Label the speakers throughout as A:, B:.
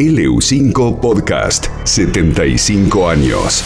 A: LU5 Podcast, 75 años.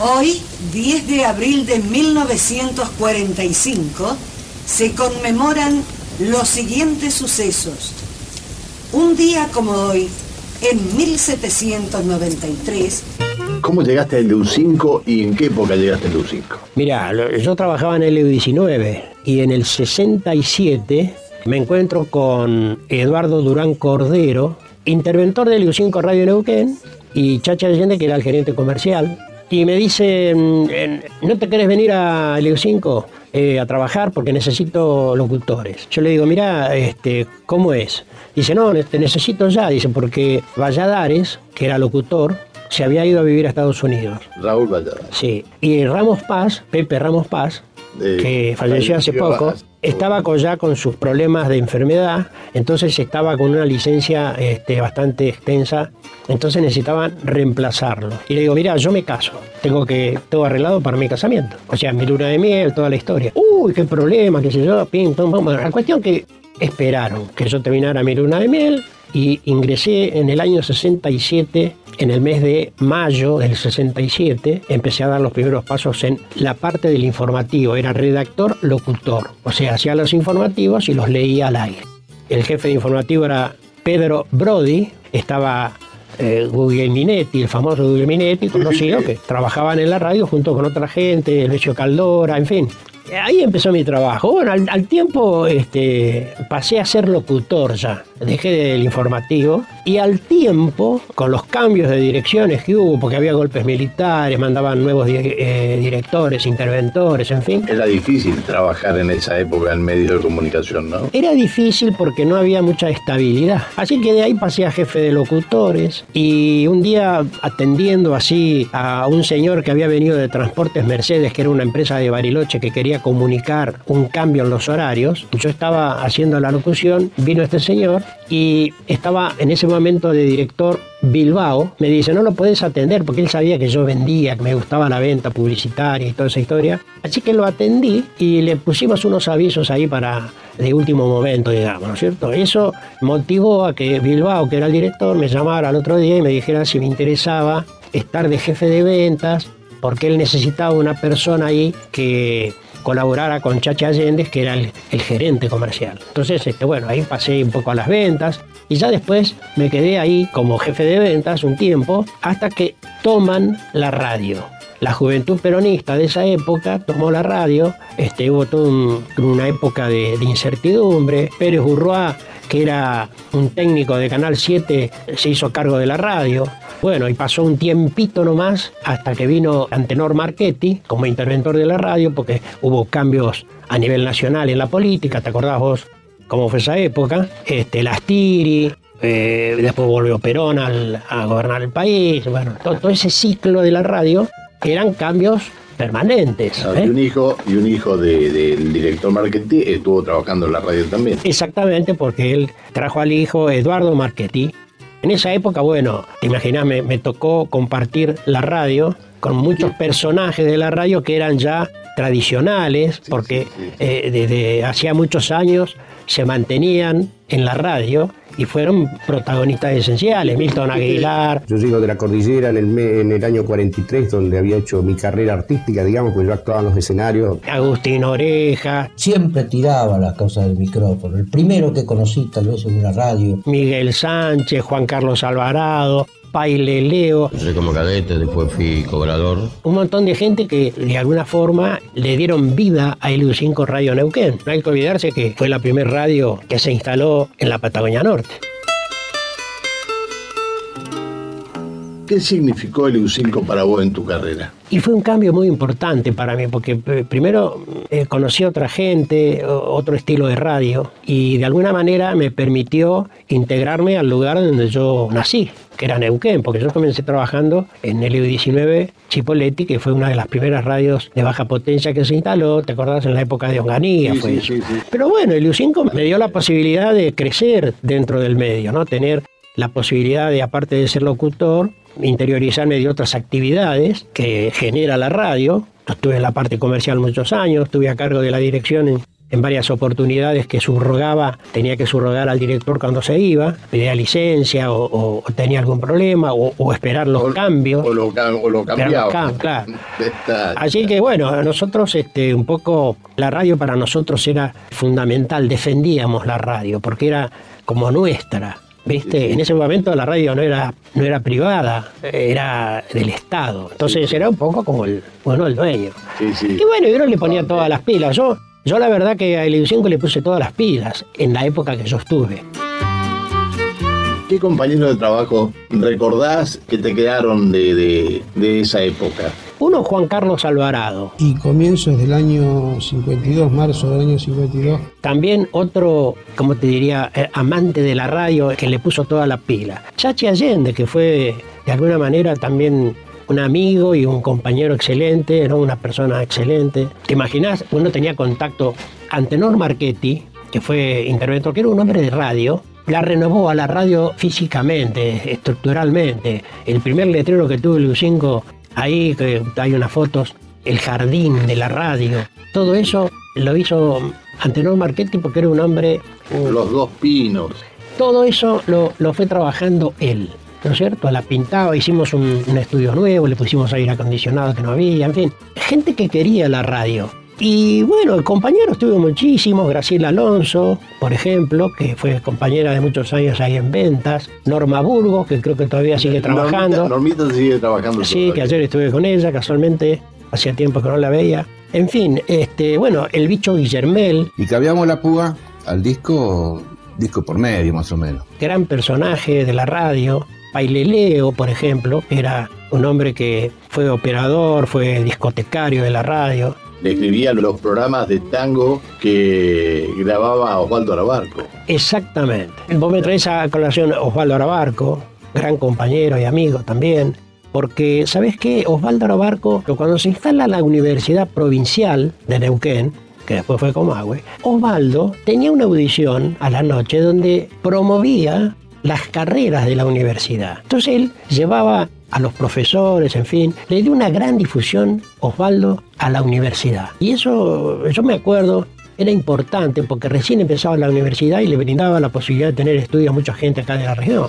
B: Hoy, 10 de abril de 1945, se conmemoran los siguientes sucesos. Un día como hoy, en 1793,
C: ¿Cómo llegaste al LU5 y en qué época llegaste al LU5?
D: Mira, yo trabajaba en el EU19 y en el 67 me encuentro con Eduardo Durán Cordero, interventor del EU5 Radio Neuquén, y Chacha Allende, que era el gerente comercial. Y me dice, mm, ¿no te querés venir a EU5 eh, a trabajar? Porque necesito locutores. Yo le digo, mira, este, ¿cómo es? Dice, no, te necesito ya. Dice, porque Valladares, que era locutor, se había ido a vivir a Estados Unidos.
C: Raúl Valladares.
D: Sí. Y Ramos Paz, Pepe Ramos Paz,
C: De-
D: que falleció hace poco, estaba ya con sus problemas de enfermedad, entonces estaba con una licencia este, bastante extensa, entonces necesitaban reemplazarlo. Y le digo, mira, yo me caso, tengo que todo arreglado para mi casamiento. O sea, mi luna de miel, toda la historia. Uy, qué problema, qué sé yo, pim, pum, pum. Bueno, la cuestión que esperaron que yo terminara mi luna de miel y ingresé en el año 67, en el mes de mayo del 67, empecé a dar los primeros pasos en la parte del informativo. Era redactor, locutor. O sea, hacía los informativos y los leía al aire. El jefe de informativo era Pedro Brody, estaba eh, Guglielminetti, el famoso Guglielminetti, conocido, que trabajaban en la radio junto con otra gente, Lucio Caldora, en fin. Ahí empezó mi trabajo. Bueno, al, al tiempo este, pasé a ser locutor ya. Dejé del informativo. Y al tiempo, con los cambios de direcciones que hubo, porque había golpes militares, mandaban nuevos di- eh, directores, interventores, en fin.
C: Era difícil trabajar en esa época en medios de comunicación, ¿no?
D: Era difícil porque no había mucha estabilidad. Así que de ahí pasé a jefe de locutores y un día atendiendo así a un señor que había venido de Transportes Mercedes, que era una empresa de Bariloche que quería comunicar un cambio en los horarios, yo estaba haciendo la locución, vino este señor y estaba en ese momento de director Bilbao, me dice, no lo puedes atender porque él sabía que yo vendía, que me gustaba la venta publicitaria y toda esa historia. Así que lo atendí y le pusimos unos avisos ahí para de último momento, digamos, ¿no es cierto? Eso motivó a que Bilbao, que era el director, me llamara al otro día y me dijera si me interesaba estar de jefe de ventas, porque él necesitaba una persona ahí que colaborara con Chacha Allende, que era el, gerente comercial. Entonces, este, bueno, ahí pasé un poco a las ventas y ya después me quedé ahí como jefe de ventas un tiempo hasta que toman la radio. La juventud peronista de esa época tomó la radio, este, hubo toda un- una época de, de incertidumbre. Pérez Urroa, que era un técnico de Canal 7, se hizo cargo de la radio. Bueno, y pasó un tiempito nomás hasta que vino Antenor Marchetti como interventor de la radio, porque hubo cambios a nivel nacional en la política, ¿te acordás vos cómo fue esa época? Este, Lastiri, eh, después volvió Perón al- a gobernar el país, bueno, todo, todo ese ciclo de la radio eran cambios permanentes.
C: Ah,
D: ¿eh?
C: Y un hijo, y un hijo de- del director marketing estuvo trabajando en la radio también.
D: Exactamente, porque él trajo al hijo Eduardo Marchetti. En esa época, bueno, te imaginas, me, me tocó compartir la radio con muchos personajes de la radio que eran ya tradicionales, porque eh, desde hacía muchos años se mantenían en la radio y fueron protagonistas esenciales. Milton Aguilar,
E: Yo llego de la cordillera en el, en el año 43, donde había hecho mi carrera artística, digamos, pues yo actuaba en los escenarios.
D: Agustín Oreja,
F: Siempre tiraba las cosas del micrófono. El primero que conocí tal vez en una radio.
D: Miguel Sánchez, Juan Carlos Alvarado, Paile Leo.
G: Entré como cadete, después fui cobrador.
D: un montón de gente que de alguna forma le dieron vida a LU5 Radio Neuquén. No hay que olvidarse que fue la primera radio que se instaló en la Patagonia Norte.
C: ¿Qué significó el EU5 para vos en tu carrera?
D: Y fue un cambio muy importante para mí, porque eh, primero eh, conocí a otra gente, otro estilo de radio, y de alguna manera me permitió integrarme al lugar donde yo nací, que era Neuquén, porque yo comencé trabajando en el EU19 Chipoletti, que fue una de las primeras radios de baja potencia que se instaló, ¿te acordás? En la época de Onganía
C: Sí,
D: fue
C: sí,
D: eso.
C: sí, sí.
D: Pero bueno, el EU5 me dio la posibilidad de crecer dentro del medio, ¿no? Tener la posibilidad de, aparte de ser locutor, interiorizarme de otras actividades que genera la radio. Estuve en la parte comercial muchos años, estuve a cargo de la dirección en, en varias oportunidades que subrogaba, tenía que subrogar al director cuando se iba, pedía licencia o, o tenía algún problema o, o esperar los
C: O-
D: cambios.
C: O lo, o lo cambiaba.
D: cam- claro. Así que bueno, nosotros este, un poco, la radio para nosotros era fundamental, defendíamos la radio, porque era como nuestra. ¿Viste? En ese momento la radio no era, no era privada, era del Estado. Entonces era un poco como el, bueno, el dueño. Y bueno, yo no le ponía todas las pilas. Yo, yo la verdad que a el 5 le puse todas las pilas en la época que yo estuve.
C: ¿Qué compañero de trabajo recordás que te quedaron de, de- de esa época?
D: Uno, Juan Carlos Alvarado.
H: y comienzos del año 52, marzo del año 52,
D: También otro, como te diría, eh, amante de la radio que le puso toda la pila. Chachi Allende, que fue de alguna manera también un amigo y un compañero excelente, era una persona excelente. ¿Te imaginas? Uno tenía contacto. Antenor Marchetti, que fue interventor, que era un hombre de radio, la renovó a la radio físicamente, estructuralmente. El primer letrero que tuvo el U5, ahí que hay unas fotos, el jardín de la radio, todo eso lo hizo Antenor Marchetti porque era un hombre,
C: Los dos pinos.
D: todo eso lo, lo fue trabajando él. ¿No es cierto? La pintaba, hicimos un, un estudio nuevo, le pusimos aire acondicionado que no había, en fin. Gente que quería la radio. Y bueno, compañeros tuve muchísimos, Graciela Alonso, por ejemplo, que fue compañera de muchos años ahí en ventas, Norma Burgos, que creo que todavía sigue trabajando.
C: Normita, Normita sigue trabajando.
D: Sí, que ayer estuve con ella, casualmente, hacía tiempo que no la veía. En fin, este, bueno, el bicho Guillermel,
E: Y cambiamos la púa al disco, disco por medio más o menos.
D: gran personaje de la radio. Paileleo, por ejemplo, era un hombre que fue operador, fue discotecario de la radio.
C: Le escribía los programas de tango que grababa Osvaldo Arabarco.
D: Exactamente. Vos me traes a colación Osvaldo Arabarco, gran compañero y amigo también, porque, ¿sabes qué? Osvaldo Arabarco, cuando se instala la Universidad Provincial de Neuquén, que después fue Comahue, Osvaldo tenía una audición a la noche donde promovía las carreras de la universidad. Entonces él llevaba a los profesores, en fin, le dio una gran difusión Osvaldo a la universidad. Y eso, yo me acuerdo, era importante porque recién empezaba la universidad y le brindaba la posibilidad de tener estudios a mucha gente acá de la región.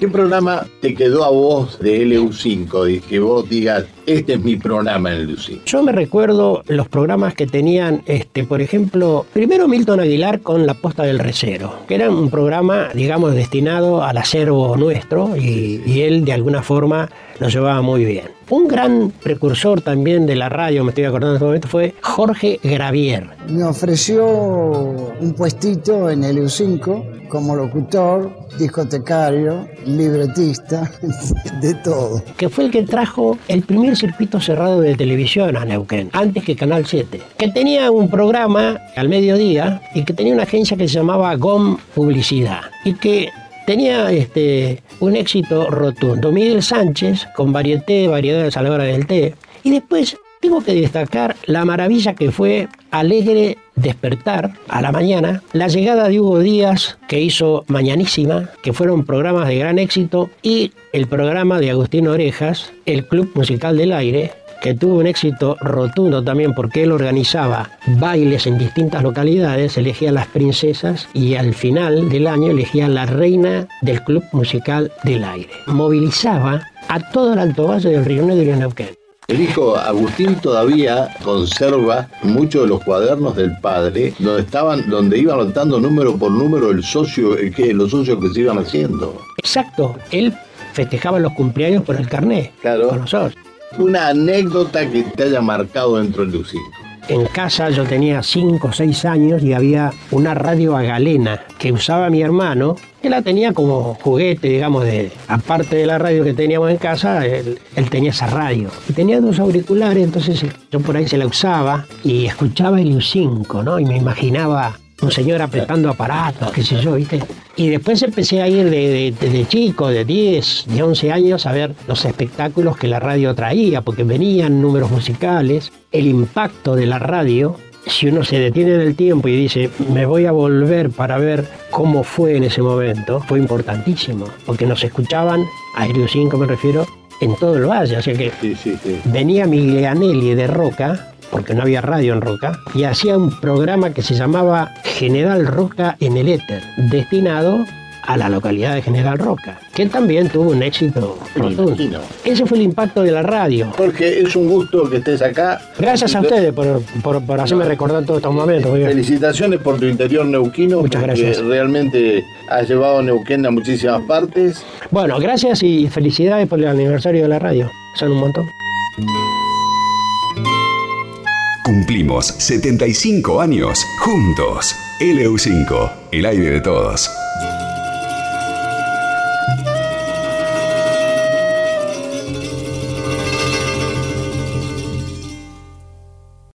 C: ¿Qué programa te quedó a vos de LU5? Y que vos digas, este es mi programa en LU5.
D: Yo me recuerdo los programas que tenían, este, por ejemplo, primero Milton Aguilar con La Posta del Recero, que era un programa, digamos, destinado al acervo nuestro y, y él de alguna forma lo llevaba muy bien. Un gran precursor también de la radio, me estoy acordando en este momento, fue Jorge Gravier.
I: Me ofreció un puestito en el U5 como locutor, discotecario, libretista, de todo.
D: que fue el que trajo el primer circuito cerrado de televisión a Neuquén, antes que Canal 7, que tenía un programa al mediodía y que tenía una agencia que se llamaba GOM Publicidad y que tenía este, un éxito rotundo. Miguel Sánchez con varieté, variedades a la hora del té. Y después tengo que destacar la maravilla que fue Alegre Despertar a la mañana, la llegada de Hugo Díaz, que hizo Mañanísima, que fueron programas de gran éxito, y el programa de Agustín Orejas, el Club Musical del Aire, que tuvo un éxito rotundo también porque él organizaba bailes en distintas localidades, elegía las princesas y al final del año elegía la reina del Club Musical del Aire. Movilizaba a todo el Alto Valle del Río Negro y Neuquén.
C: El hijo Agustín todavía conserva muchos de los cuadernos del padre, donde estaban, donde iba anotando número por número el socio, el que, los socios que se iban haciendo.
D: Exacto, él festejaba los cumpleaños por el carnet
C: Claro.
D: con nosotros.
C: Una anécdota que te haya marcado dentro del LU5.
D: En casa yo tenía 5 o 6 años y había una radio a galena que usaba mi hermano, que la tenía como juguete, digamos, de aparte de la radio que teníamos en casa, él, tenía esa radio. Y tenía dos auriculares, entonces yo por ahí se la usaba y escuchaba el U5, ¿no? Y me imaginaba un señor apretando aparatos, qué sé yo, ¿viste? Y después empecé a ir de, chico, de 10, de 11 años, a ver los espectáculos que la radio traía, porque venían números musicales, el impacto de la radio. Si uno se detiene en el tiempo y dice, me voy a volver para ver cómo fue en ese momento, fue importantísimo, porque nos escuchaban, a Stereo 5 me refiero, en todo el valle. Así que
C: Sí, sí, sí.
D: venía Miglianelli de Roca, porque no había radio en Roca, y hacía un programa que se llamaba General Roca en el Éter, destinado a la localidad de General Roca, que también tuvo un éxito rotundo. Ese fue el impacto de la radio.
C: Jorge, es un gusto que estés acá.
D: Gracias a ustedes por, por, por hacerme recordar todos estos momentos. bien.
C: Felicitaciones por tu interior neuquino.
D: Muchas
C: porque
D: gracias.
C: Realmente has llevado a Neuquén a muchísimas partes.
D: Bueno, gracias y felicidades por el aniversario de la radio. Son un montón.
A: Cumplimos 75 años juntos. LU5, el aire de todos.